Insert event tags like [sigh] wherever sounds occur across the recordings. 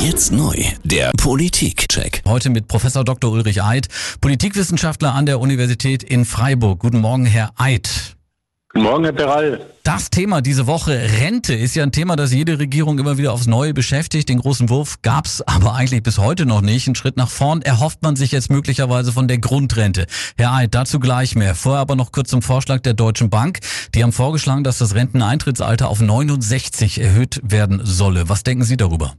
Jetzt neu, der Politik-Check. Heute mit Professor Dr. Ulrich Eid, Politikwissenschaftler an der Universität in Freiburg. Guten Morgen, Herr Eid. Guten Morgen, Herr Peral. Das Thema diese Woche, Rente, ist ja ein Thema, das jede Regierung immer wieder aufs Neue beschäftigt. Den großen Wurf gab's aber eigentlich bis heute noch nicht. Ein Schritt nach vorn erhofft man sich jetzt möglicherweise von der Grundrente. Herr Eid, dazu gleich mehr. Vorher aber noch kurz zum Vorschlag der Deutschen Bank. Die haben vorgeschlagen, dass das Renteneintrittsalter auf 69 erhöht werden solle. Was denken Sie darüber?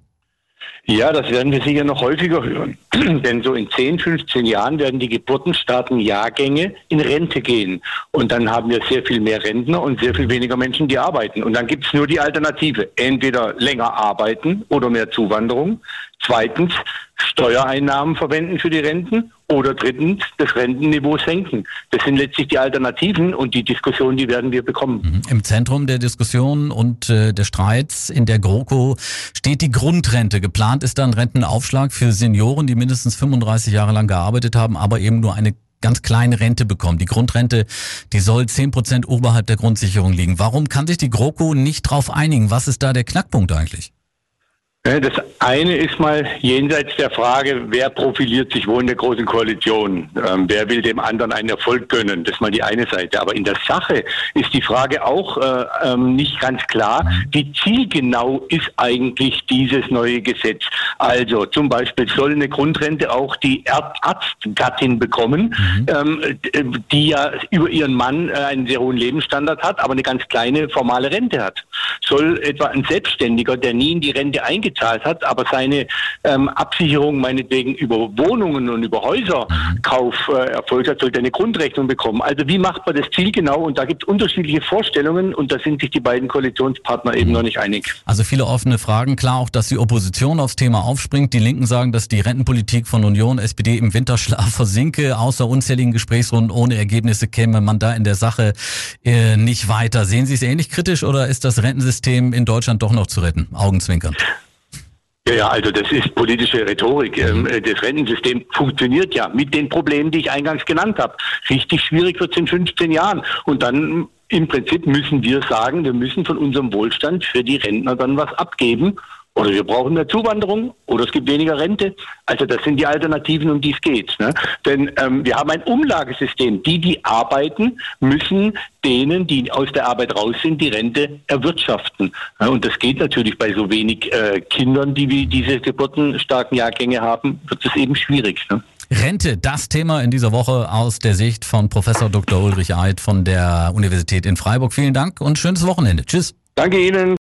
Ja, das werden wir sicher noch häufiger hören. [clears throat] Denn so in 10, 15 Jahren werden die geburtenstarken Jahrgänge in Rente gehen. Und dann haben wir sehr viel mehr Rentner und sehr viel weniger Menschen, die arbeiten. Und dann gibt es nur die Alternative. Entweder länger arbeiten oder mehr Zuwanderung. Zweitens, Steuereinnahmen verwenden für die Renten oder drittens das Rentenniveau senken. Das sind letztlich die Alternativen und die Diskussion, die werden wir bekommen. Mhm. Im Zentrum der Diskussion und äh, der Streits in der GroKo steht die Grundrente. Geplant ist dann Rentenaufschlag für Senioren, die mindestens 35 Jahre lang gearbeitet haben, aber eben nur eine ganz kleine Rente bekommen. Die Grundrente, die soll 10 Prozent oberhalb der Grundsicherung liegen. Warum kann sich die GroKo nicht darauf einigen? Was ist da der Knackpunkt eigentlich? Das eine ist mal jenseits der Frage, wer profiliert sich wo in der Großen Koalition? Ähm, wer will dem anderen einen Erfolg gönnen? Das ist mal die eine Seite. Aber in der Sache ist die Frage auch äh, ähm, nicht ganz klar, wie zielgenau ist eigentlich dieses neue Gesetz? Also zum Beispiel soll eine Grundrente auch die Erbarztgattin bekommen, mhm. ähm, die ja über ihren Mann äh, einen sehr hohen Lebensstandard hat, aber eine ganz kleine formale Rente hat. Soll etwa ein Selbstständiger, der nie in die Rente eingezahlt hat, aber seine ähm, Absicherung meinetwegen über Wohnungen und über Häuserkauf äh, erfolgt hat, sollte eine Grundrechnung bekommen. Also wie macht man das zielgenau? Und da gibt es unterschiedliche Vorstellungen und da sind sich die beiden Koalitionspartner eben noch nicht einig. Also viele offene Fragen. Klar auch, dass die Opposition aufs Thema aufspringt. Die Linken sagen, dass die Rentenpolitik von Union, SPD im Winterschlaf [laughs] versinke. Außer unzähligen Gesprächsrunden ohne Ergebnisse käme man da in der Sache äh, nicht weiter. Sehen Sie es ähnlich kritisch oder ist das Rentensystem in Deutschland doch noch zu retten? Augenzwinkern. Ja, also das ist politische Rhetorik. Ähm, mhm. Das Rentensystem funktioniert ja mit den Problemen, die ich eingangs genannt habe. Richtig schwierig wird es in 15 Jahren. Und dann im Prinzip müssen wir sagen, wir müssen von unserem Wohlstand für die Rentner dann was abgeben. Oder wir brauchen mehr Zuwanderung oder es gibt weniger Rente. Also das sind die Alternativen, um die es geht. Ne? Denn ähm, wir haben ein Umlagesystem. Die, die arbeiten, müssen denen, die aus der Arbeit raus sind, die Rente erwirtschaften. Ja, und das geht natürlich bei so wenig äh, Kindern, die wie diese geburtenstarken Jahrgänge haben, wird es eben schwierig. Ne? Rente, das Thema in dieser Woche aus der Sicht von Professor Dr. Ulrich Eid von der Universität in Freiburg. Vielen Dank und schönes Wochenende. Tschüss. Danke Ihnen.